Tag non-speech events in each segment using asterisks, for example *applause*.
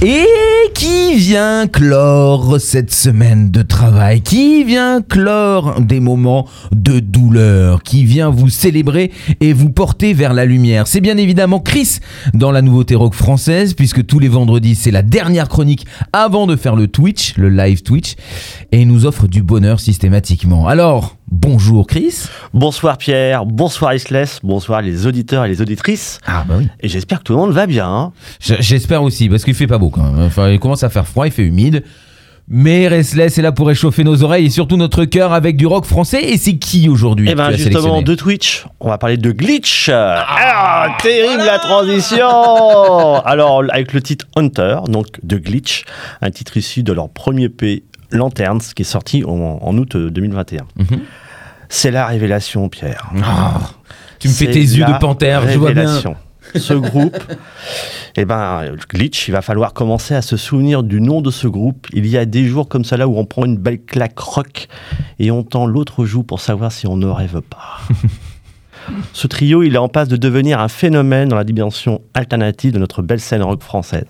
Et qui vient clore cette semaine de travail? Qui vient clore des moments de douleur? Qui vient vous célébrer et vous porter vers la lumière? C'est bien évidemment Chris dans la nouveauté rock française, puisque tous les vendredis c'est la dernière chronique avant de faire le Twitch, le live Twitch, et il nous offre du bonheur systématiquement. Alors, bonjour Chris. Bonsoir Pierre, bonsoir Isles, bonsoir les auditeurs et les auditrices. Ah bah oui. Et j'espère que tout le monde va bien. hein. J'espère aussi, parce qu'il fait pas beau quand même. Enfin, il commence à faire froid, il fait humide. Mais Restless est là pour réchauffer nos oreilles et surtout notre cœur avec du rock français. Et c'est qui aujourd'hui Et ben justement de Twitch, on va parler de Glitch. Ah, terrible la transition. Alors avec le titre Hunter, donc de Glitch, un titre issu de leur premier P Lanterns qui est sorti en, en août 2021. Mhm. C'est la révélation Pierre. Ah, Tu me fais tes yeux de panthère, je vois bien. révélation. Ce groupe, eh ben, Glitch, il va falloir commencer à se souvenir du nom de ce groupe. Il y a des jours comme ça là où on prend une belle claque rock et on tend l'autre joue pour savoir si on ne rêve pas. Ce trio, il est en passe de devenir un phénomène dans la dimension alternative de notre belle scène rock française.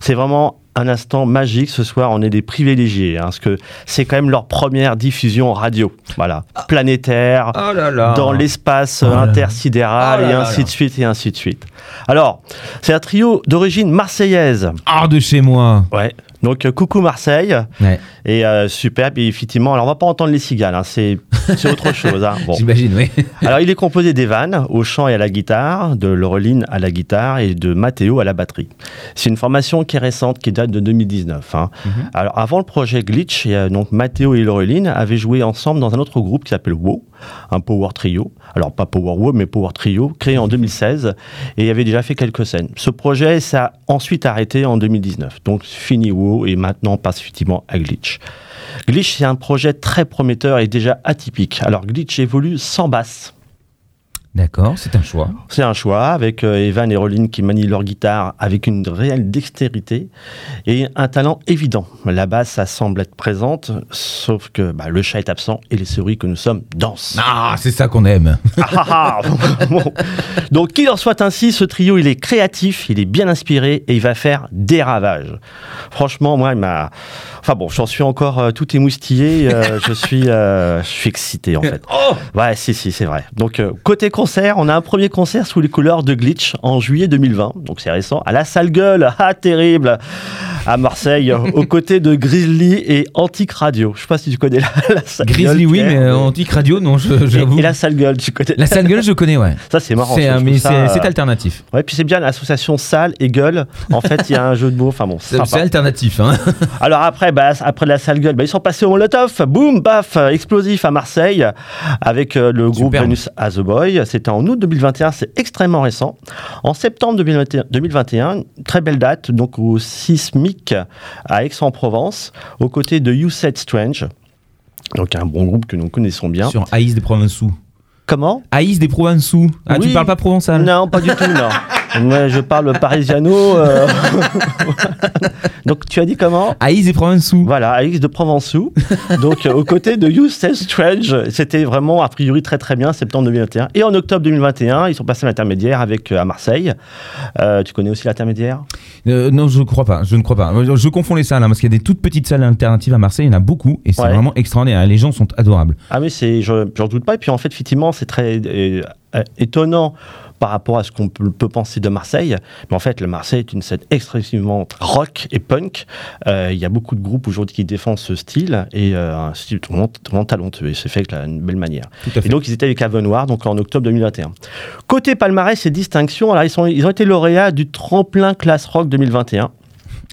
C'est vraiment un instant magique ce soir, on est des privilégiés, hein, parce que c'est quand même leur première diffusion radio, voilà, planétaire, Oh là là. dans l'espace Oh intersidéral Oh là et ainsi là. de suite et ainsi de suite. Alors, c'est un trio d'origine marseillaise. Hors de chez moi. Ouais. Donc euh, coucou Marseille Ouais, et euh, superbe et effectivement. Alors on va pas entendre les cigales, hein, c'est autre *laughs* chose. hein. Bon. j'imagine, oui. Alors il est *laughs* composé d'Evan au chant et à la guitare, de Laureline à la guitare et de Matteo à la batterie. C'est une formation qui est récente, qui date de 2019. hein. Alors avant le projet Glitch, et, euh, donc Matteo et Laureline avaient joué ensemble dans un autre groupe qui s'appelle WoW, un power trio. Alors pas power WoW mais power trio, créé en 2016 et avait déjà fait quelques scènes. Ce projet a ensuite arrêté en 2019. Donc fini WoW et maintenant passe effectivement à Glitch. Glitch, c'est un projet très prometteur et déjà atypique. Alors Glitch évolue sans basse. D'accord, c'est un choix. C'est un choix avec euh, Evan et Roline qui manient leur guitare avec une réelle dextérité et un talent évident. La basse, ça semble être présente, sauf que bah, le chat est absent et les souris que nous sommes dansent. Ah, c'est ça qu'on aime. Ah, ah, ah. Bon. Donc qu'il en soit ainsi, ce trio, il est créatif, il est bien inspiré et il va faire des ravages. Franchement, moi, il m'a... Enfin bon, j'en suis encore euh, tout émoustillé, euh, je, suis, euh, je suis excité en fait. *laughs* Oh Ouais, si, si, c'est vrai. Donc, côté on a un premier concert sous les couleurs de Glitch en juillet 2020, donc c'est récent, à la salle gueule, ah, terrible, à Marseille, *laughs* aux côtés de Grizzly et Antique Radio. Je sais pas si tu connais *laughs* la, la salle Grizzly, gueule, oui, mais euh, Antique Radio, non, je- Et, j'avoue. et la salle gueule, tu connais La sale gueule, je connais, ouais. Ça, c'est marrant. C'est euh, alternatif. Ouais, puis c'est bien l'association salle et gueule. En fait, il y a un jeu de mots. Enfin bon, c'est alternatif, hein. *laughs* Alors après, bah, après la salle gueule, bah, ils sont passés au Molotov. Boum, baf, explosif à Marseille avec euh, le groupe Superbe. Venus as a Boy. C'était en août 2021, c'est extrêmement récent. En septembre 2021, 2021, très belle date, donc au Sismic à Aix-en-Provence, aux côtés de You Said Strange. Donc un bon groupe que nous connaissons bien. Sur Aïs des Provençaux. Comment? Aïs des Provençaux. Ah, tu Oui. parles pas provençal Non, pas du tout, non. *laughs* Moi, je parle parisiano. euh. *laughs* Donc, tu as dit comment Aïs des Provençaux. Voilà, Alix de Provençaux. Donc, euh, aux côtés de You Say Strange, c'était vraiment a priori très très bien, septembre 2021. Et en octobre 2021, ils sont passés à l'intermédiaire avec euh, à Marseille. Euh, tu connais aussi l'intermédiaire? Euh, non, je crois pas. Je ne crois pas. Je confonds les salles, hein, parce qu'il y a des toutes petites salles alternatives à Marseille. Il y en a beaucoup, et c'est Ouais. vraiment extraordinaire. Les gens sont adorables. Ah mais c'est, je j'en doute pas. Et puis en fait, effectivement, c'est très euh, étonnant par rapport à ce qu'on peut, penser de Marseille. Mais en fait, le Marseille est une scène extrêmement rock et punk. Euh, Il y a beaucoup de groupes aujourd'hui qui défendent ce style et euh, un style vraiment, vraiment talentueux. Et c'est fait avec la- une belle manière. Et donc, ils étaient avec Avenoir, donc en octobre 2021. Côté palmarès et distinctions, alors ils, sont, ils ont été lauréats du tremplin classe rock 2021.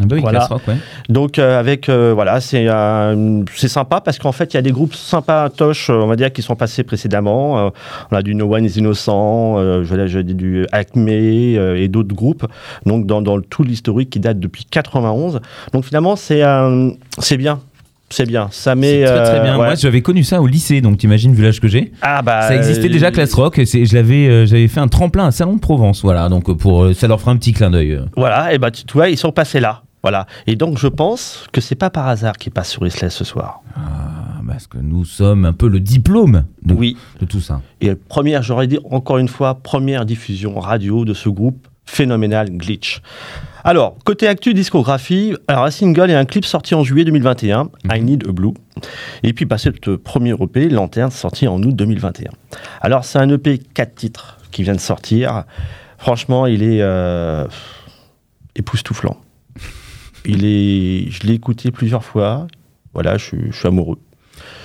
Ah bah oui, Voilà. rock, ouais. Donc euh, avec euh, voilà, c'est euh, c'est sympa parce qu'en fait il y a des groupes sympas toches, euh, on va dire, qui sont passés précédemment. On a du No One is Innocent, je, je dis du Acme et d'autres groupes. Donc dans, dans tout l'historique qui date depuis 91. Donc finalement c'est c'est bien. c'est bien. Ça met. très très euh, bien. ouais. Moi, j'avais connu ça au lycée, donc t'imagines vu l'âge que j'ai. Ah bah. Ça existait déjà, Class Rock. et Je l'avais, euh, j'avais fait un tremplin à Salon de Provence, voilà. Donc pour, ça leur fera un petit clin d'œil. Voilà, et bah tu tu vois, ils sont passés là. Voilà. Et donc je pense que c'est pas par hasard qu'ils passent sur Isla ce soir. Ah, parce que nous sommes un peu le diplôme de, Oui. de tout ça. Et première, j'aurais dit encore une fois, première diffusion radio de ce groupe phénoménal Glitch. Alors, côté actu discographie, alors un single et un clip sorti en juillet 2021, I Need a Blue. Et puis passé le premier EP, Lanterne, sorti en août 2021. Alors c'est un EP 4 titres qui vient de sortir. Franchement, il est euh, époustouflant. Il est, je l'ai écouté plusieurs fois. Voilà, je, suis- je suis amoureux.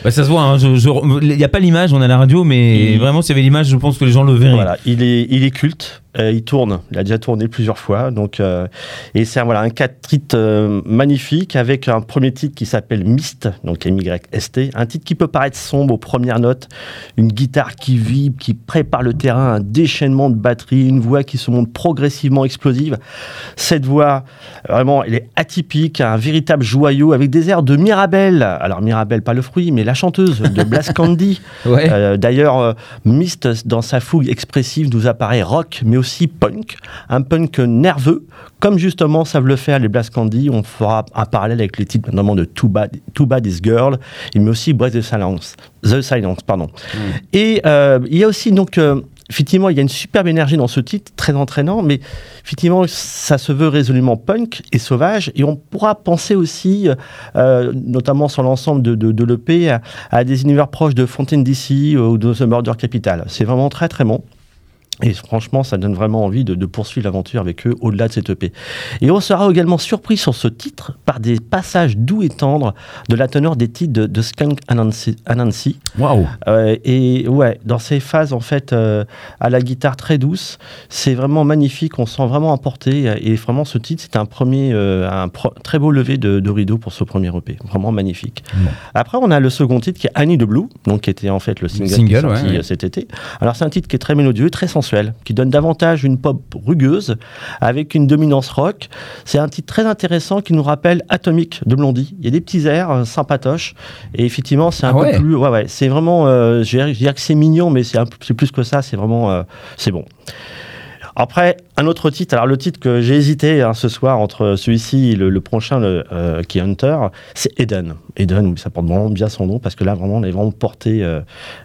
Bah, ça se voit, hein, il n'y a pas l'image, on a la radio, mais Il- vraiment, s'il y avait l'image, je pense que les gens le verraient. Voilà, il est, il est culte, euh, il tourne, il a déjà tourné plusieurs fois, donc euh, et c'est un, voilà un 4 titres euh, magnifique avec un premier titre qui s'appelle Mist, donc M-Y-S-T, un titre qui peut paraître sombre aux premières notes, une guitare qui vibre, qui prépare le terrain, un déchaînement de batterie, une voix qui se montre progressivement explosive. Cette voix, vraiment, elle est atypique, un véritable joyau avec des airs de Mirabelle. Alors Mirabelle, pas le fruit, mais la chanteuse de *laughs* Blas Candy. Ouais. Euh, D'ailleurs, Mist, dans sa fougue expressive, nous apparaît rock, mais aussi punk. Un punk nerveux, comme justement savent le faire les Blast Candy. On fera un parallèle avec les titres notamment de Too Bad, Too Bad Is Girl, mais aussi Breath the Silence. The Silence, pardon. Et euh, il y a aussi donc... euh, Effectivement, il y a une superbe énergie dans ce titre, très entraînant, mais effectivement, ça se veut résolument punk et sauvage. Et on pourra penser aussi, euh, notamment sur l'ensemble de, de, de l'EP, à, à des univers proches de Fontaine DC ou de The Murder Capital. C'est vraiment très très bon. Et franchement, ça donne vraiment envie de, de poursuivre l'aventure avec eux au-delà de cette EP. Et on sera également surpris sur ce titre par des passages doux et tendres de la teneur des titres de, de Skunk Anansi. Waouh. Euh, et ouais, dans ces phases en fait euh, à la guitare très douce, c'est vraiment magnifique. On se sent vraiment emporté. Et vraiment, ce titre, c'est un premier, euh, un pro- très beau lever de, de rideau pour ce premier EP. Vraiment magnifique. Après, on a le second titre qui est Annie de Blue, donc qui était en fait le single, Single, qui est sorti ouais, ouais. cet été. Alors, c'est un titre qui est très mélodieux, très qui donne davantage une pop rugueuse avec une dominance rock. C'est un titre très intéressant qui nous rappelle Atomic de Blondie. Il y a des petits airs euh, sympatoches et effectivement, c'est un Ah peu ouais. plus. Ouais, ouais, c'est vraiment. euh, je dirais que c'est mignon, mais c'est un peu- c'est plus que ça. C'est vraiment. euh, c'est bon. Après, un autre titre, alors le titre que j'ai hésité hein, ce soir entre celui-ci et le, le prochain, le, euh, qui est Hunter, c'est Eden. Eden, ça porte vraiment bien son nom parce que là, vraiment, on est vraiment porté euh,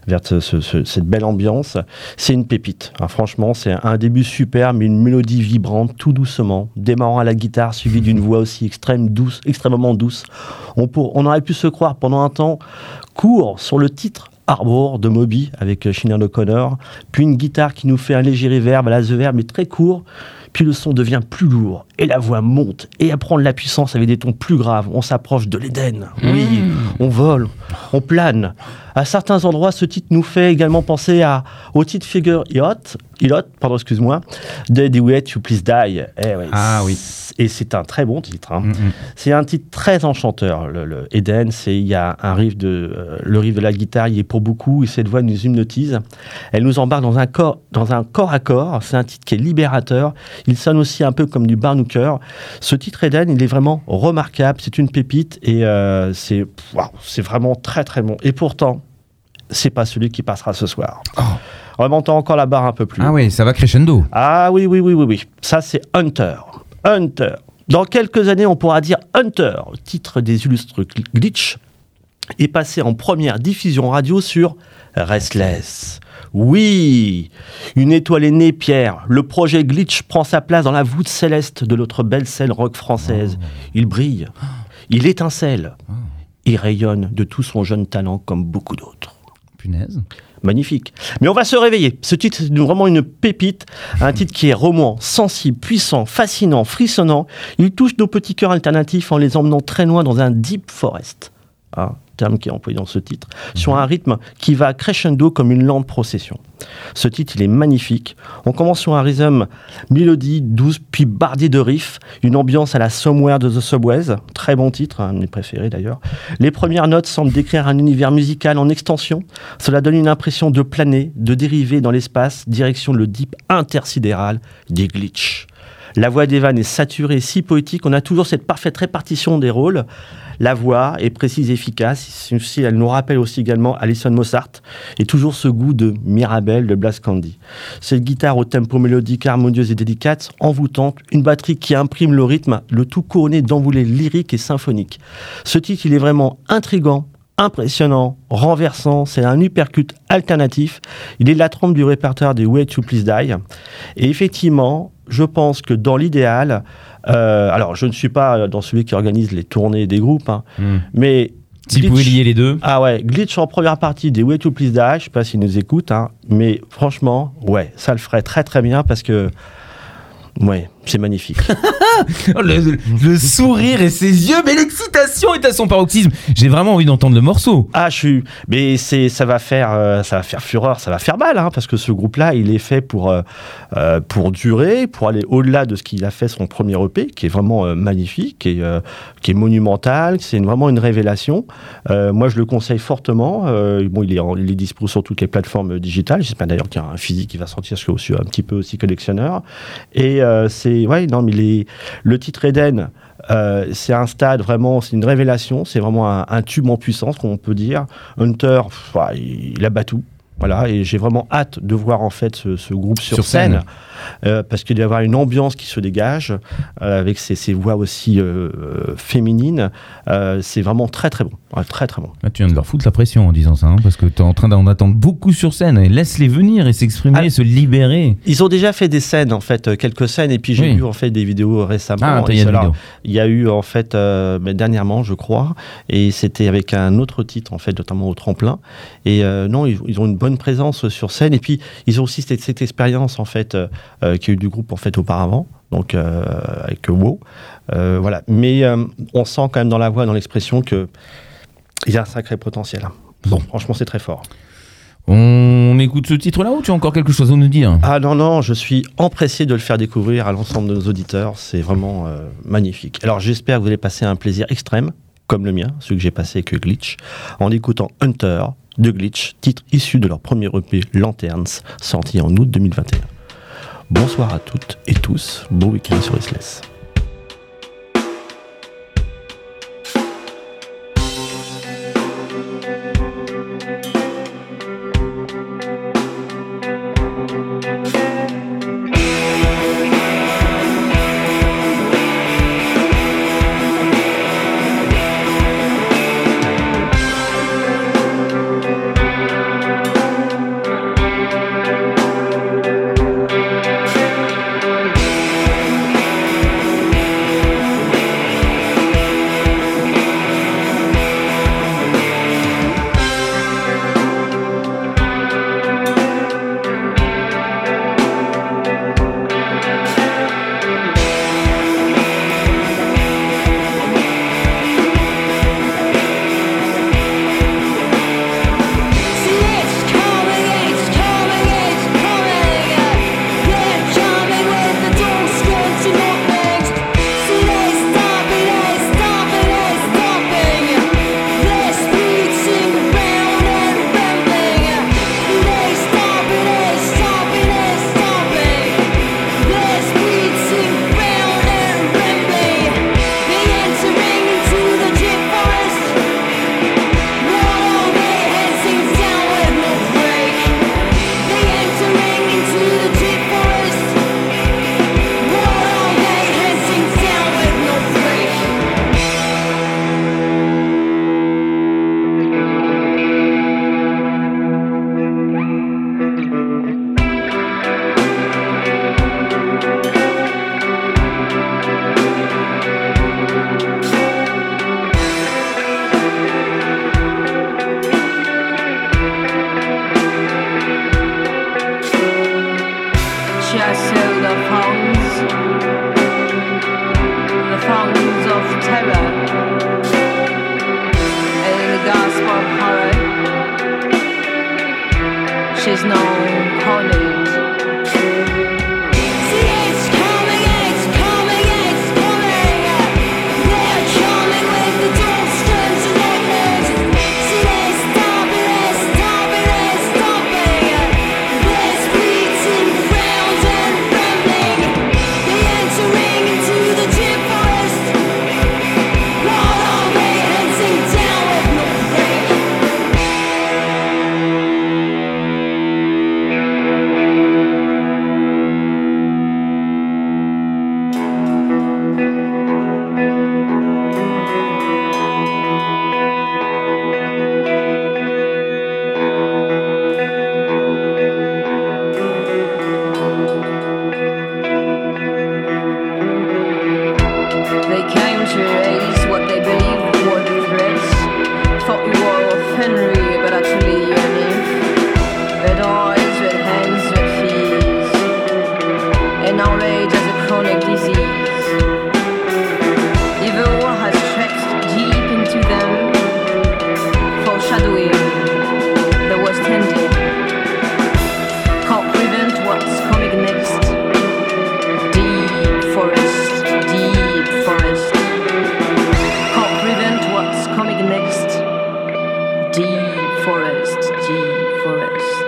vers ce- ce- ce- cette belle ambiance. C'est une pépite. hein, franchement, c'est un début super, mais une mélodie vibrante, tout doucement, démarrant à la guitare, suivi d'une *laughs* voix aussi extrême, douce, extrêmement douce. On, pour- on aurait pu se croire pendant un temps court sur le titre Arbor de Moby avec euh, Sinead O'Connor, puis une guitare qui nous fait un léger reverb à la The Verb, mais très court, puis le son devient plus lourd, et la voix monte, et elle prend de la puissance avec des tons plus graves. On s'approche de l'Éden. Oui, on vole, on plane. À certains endroits, ce titre nous fait également penser à, au titre Figure Yacht, Yacht, pardon, excuse-moi, de The Way to Please Die. Eh ouais, Ah oui. Et c'est un très bon titre. hein. Mm, mm. C'est un titre très enchanteur. Le, le Eden, c'est il y a un riff de euh, le riff de la guitare, il est pour beaucoup et cette voix nous hypnotise. Elle nous embarque dans un corps dans un corps à corps. C'est un titre qui est libérateur. Il sonne aussi un peu comme du Barnooker. Ce titre Eden, il est vraiment remarquable. C'est une pépite et euh, c'est c'est vraiment très très bon. Et pourtant, c'est pas celui qui passera ce soir. Remontons encore la barre un peu plus. Ah ouais, ça va crescendo. Ah oui, oui, oui, oui, oui. Ça, c'est Hunter. Hunter. Dans quelques années, on pourra dire Hunter, titre des illustres gl- glitch, est passé en première diffusion radio sur Restless. Oui, une étoile est née, Pierre. Le projet Glitch prend sa place dans la voûte céleste de notre belle scène rock française. Il brille, il étincelle, il rayonne de tout son jeune talent comme beaucoup d'autres. Punaise. Magnifique. Mais on va se réveiller. Ce titre, c'est vraiment une pépite. Un titre qui est roman, sensible, puissant, fascinant, frissonnant. Il touche nos petits cœurs alternatifs en les emmenant très loin dans un deep forest. Un terme qui est employé dans ce titre. Sur un rythme qui va crescendo comme une lente procession. Ce titre, il est magnifique. On commence sur un rhythm mélodie douce, puis bardé de riffs. Une ambiance à la Somewhere de The Subways. Très bon titre, un de mes préférés d'ailleurs. Les premières notes semblent décrire un univers musical en extension. Cela donne une impression de planer, de dériver dans l'espace, direction le deep intersidéral des glitch. La voix d'Evan est saturée, si poétique. On a toujours cette parfaite répartition des rôles. La voix est précise et efficace. Si elle nous rappelle aussi également Alison Mossart et toujours ce goût de Mirabelle de Blas Candy. Cette guitare au tempo mélodique, harmonieuse et délicate, envoûtante, une batterie qui imprime le rythme, le tout couronné d'envolées lyriques et symphoniques. Ce titre, il est vraiment intrigant, impressionnant, renversant, c'est un hypercute alternatif. Il est la trompe du répertoire des Way to Please Die. Et effectivement, je pense que dans l'idéal, euh, alors je ne suis pas dans celui qui organise les tournées des groupes, hein, Hmm. mais Si vous pouvez lier les deux. Ah ouais, Glitch en première partie des Way to Please Die, je sais pas s'ils nous écoutent, hein, mais franchement, ouais, ça le ferait très très bien parce que, ouais, c'est magnifique. *laughs* Oh, le, le sourire et ses yeux, mais l'excitation est à son paroxysme. J'ai vraiment envie d'entendre le morceau. Ah, je suis. Mais c'est, ça va faire, euh, ça va faire fureur, ça va faire mal, hein, parce que ce groupe-là, il est fait pour euh, euh, pour durer, pour aller au-delà de ce qu'il a fait son premier EP, qui est vraiment euh, magnifique, et, qui est monumental. C'est vraiment une révélation. Moi, je le conseille fortement. Bon, il est, en- il est dispo sur toutes les plateformes digitales. J'espère d'ailleurs qu'il y a un physique qui va sortir, parce que je suis un petit peu aussi collectionneur. Et euh, ouais, non, mais les, le titre Eden. Euh, c'est un stade vraiment, c'est une révélation, c'est vraiment un, un tube en puissance, comme on peut dire. Hunter, pff, ouais, il, il abat tout. Voilà, et j'ai vraiment hâte de voir en fait ce, ce groupe sur, Sur scène, scène. Euh, parce qu'il doit y avoir une ambiance qui se dégage euh, avec ces, ces voix aussi euh, féminines. C'est vraiment très très bon, Ouais, très très bon. Ah, tu viens de leur foutre la pression en disant ça, hein, parce que tu es en train d'en attendre beaucoup sur scène. Et Laisse-les venir et s'exprimer, Ah. se libérer. Ils ont déjà fait des scènes en fait, quelques scènes, et puis j'ai Oui. vu en fait des vidéos récemment. Ah, il y a y eu en fait euh, ben, dernièrement, je crois, et c'était avec un autre titre en fait, notamment au tremplin. Et non, ils, ils ont une bonne présence sur scène. Et puis ils ont aussi cette, cette expérience en fait euh, qui a eu du groupe en fait auparavant. Donc euh, avec WoW, Euh, voilà. Mais euh, on sent quand même dans la voix, dans l'expression que il y a un sacré potentiel. Bon. Franchement, c'est très fort. On écoute ce titre-là ou tu as encore quelque chose à nous dire? Ah non, non, je suis empressé de le faire découvrir à l'ensemble de nos auditeurs. C'est vraiment magnifique. Alors j'espère que vous allez passer un plaisir extrême, comme le mien, celui que j'ai passé avec Glitch, en écoutant Hunter de Glitch, titre issu de leur premier EP Lanterns, sorti en août 2021. Bonsoir à toutes et tous, bon week-end sur Restless. influence